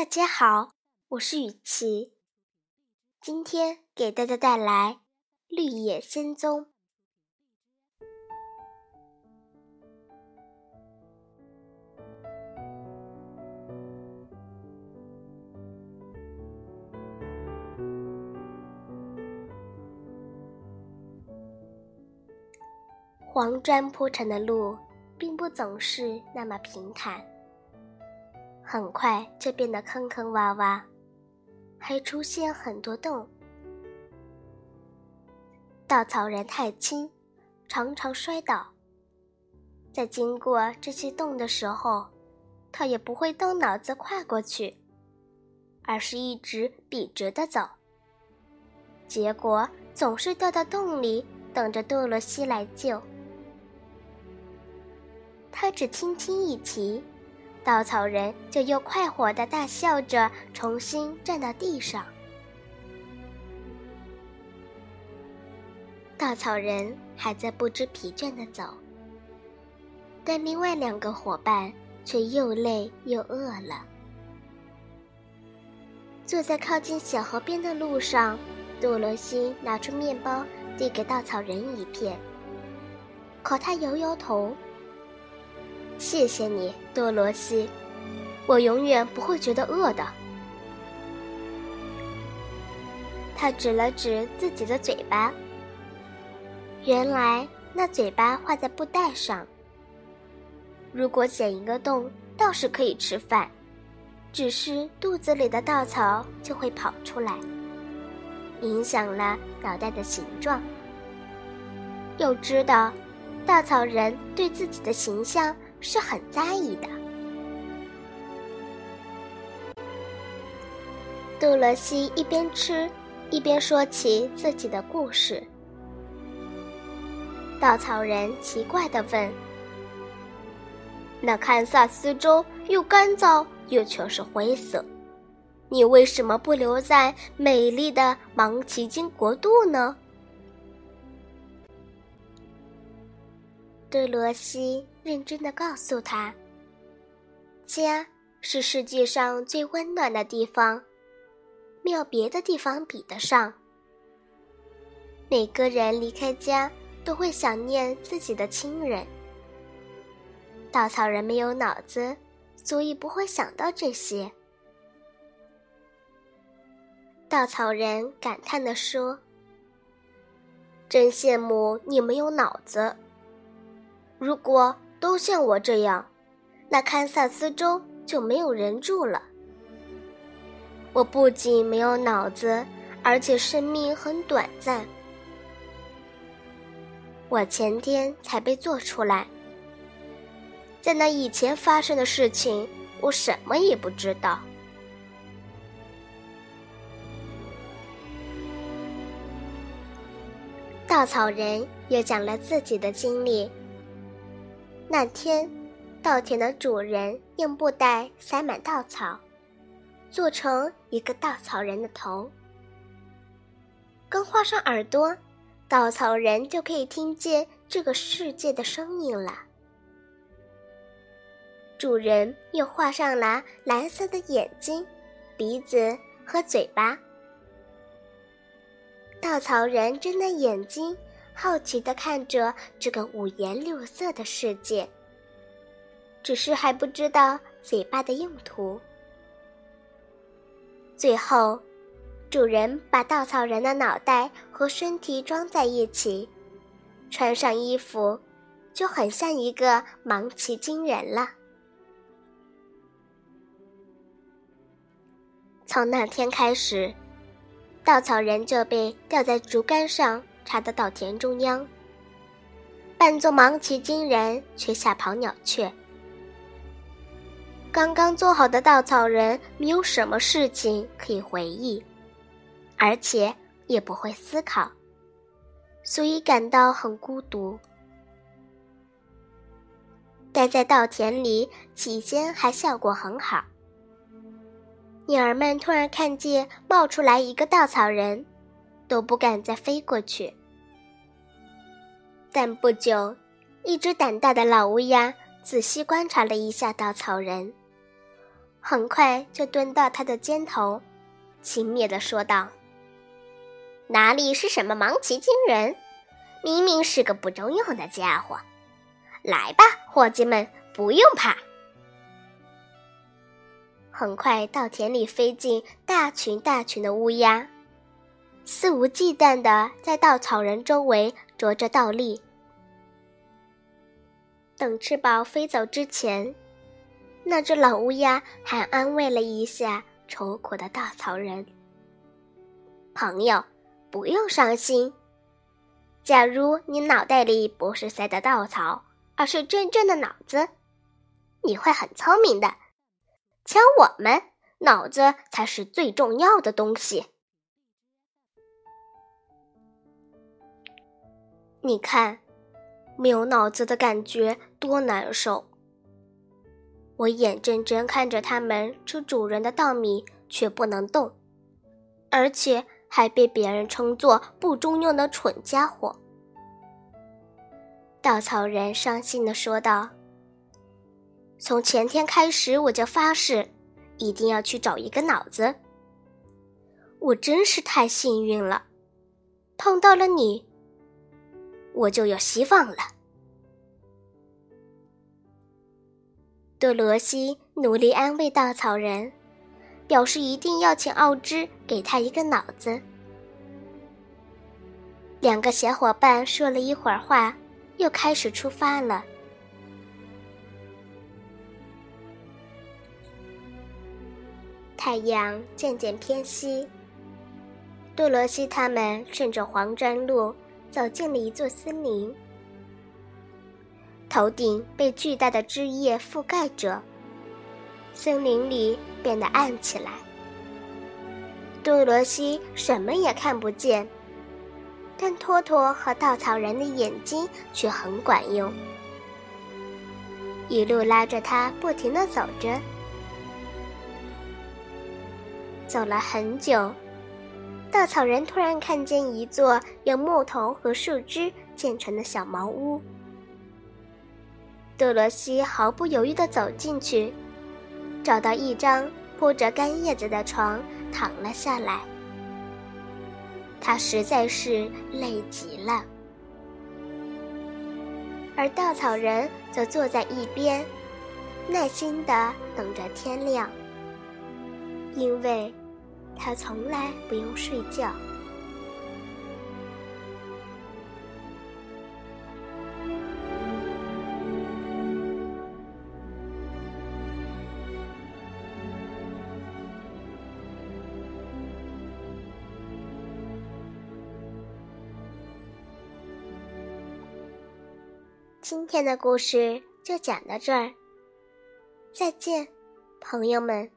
大家好，我是雨琪。今天给大家带来《绿野仙踪》。黄砖铺成的路，并不总是那么平坦。很快就变得坑坑洼洼，还出现很多洞。稻草人太轻，常常摔倒。在经过这些洞的时候，他也不会动脑子跨过去，而是一直笔直的走。结果总是掉到洞里，等着多罗西来救。他只轻轻一提。稻草人就又快活的大笑着，重新站到地上。稻草人还在不知疲倦的走，但另外两个伙伴却又累又饿了。坐在靠近小河边的路上，多罗西拿出面包递给稻草人一片，可他摇摇头。谢谢你，多罗西，我永远不会觉得饿的。他指了指自己的嘴巴，原来那嘴巴画在布袋上。如果剪一个洞，倒是可以吃饭，只是肚子里的稻草就会跑出来，影响了脑袋的形状。又知道，稻草人对自己的形象。是很在意的。杜罗西一边吃，一边说起自己的故事。稻草人奇怪的问：“那堪萨斯州又干燥又全是灰色，你为什么不留在美丽的芒奇金国度呢？”杜罗西认真的告诉他：“家是世界上最温暖的地方，没有别的地方比得上。每个人离开家都会想念自己的亲人。稻草人没有脑子，所以不会想到这些。”稻草人感叹的说：“真羡慕你没有脑子。”如果都像我这样，那堪萨斯州就没有人住了。我不仅没有脑子，而且生命很短暂。我前天才被做出来，在那以前发生的事情，我什么也不知道。稻草人也讲了自己的经历。那天，稻田的主人用布袋塞满稻草，做成一个稻草人的头。刚画上耳朵，稻草人就可以听见这个世界的声音了。主人又画上了蓝色的眼睛、鼻子和嘴巴。稻草人睁大眼睛。好奇的看着这个五颜六色的世界，只是还不知道嘴巴的用途。最后，主人把稻草人的脑袋和身体装在一起，穿上衣服，就很像一个盲奇金人了。从那天开始，稻草人就被吊在竹竿上。插得到田中央，扮作芒奇金人却吓跑鸟雀。刚刚做好的稻草人没有什么事情可以回忆，而且也不会思考，所以感到很孤独。待在稻田里，起先还效果很好。鸟儿们突然看见冒出来一个稻草人，都不敢再飞过去。但不久，一只胆大的老乌鸦仔细观察了一下稻草人，很快就蹲到他的肩头，轻蔑地说道：“哪里是什么芒奇金人，明明是个不中用的家伙。来吧，伙计们，不用怕。”很快，稻田里飞进大群大群的乌鸦，肆无忌惮地在稻草人周围啄着倒立。等吃饱飞走之前，那只老乌鸦还安慰了一下愁苦的稻草人：“朋友，不用伤心。假如你脑袋里不是塞的稻草，而是真正的脑子，你会很聪明的。”瞧，我们脑子才是最重要的东西。你看，没有脑子的感觉多难受。我眼睁睁看着它们吃主人的稻米，却不能动，而且还被别人称作不中用的蠢家伙。稻草人伤心的说道。从前天开始，我就发誓，一定要去找一个脑子。我真是太幸运了，碰到了你，我就有希望了。多罗西努力安慰稻草人，表示一定要请奥芝给他一个脑子。两个小伙伴说了一会儿话，又开始出发了。太阳渐渐偏西，杜罗西他们顺着黄砖路走进了一座森林。头顶被巨大的枝叶覆盖着，森林里变得暗起来。杜罗西什么也看不见，但托托和稻草人的眼睛却很管用，一路拉着他不停地走着。走了很久，稻草人突然看见一座用木头和树枝建成的小茅屋。多罗西毫不犹豫地走进去，找到一张铺着干叶子的床，躺了下来。他实在是累极了，而稻草人则坐在一边，耐心地等着天亮，因为。他从来不用睡觉。今天的故事就讲到这儿，再见，朋友们。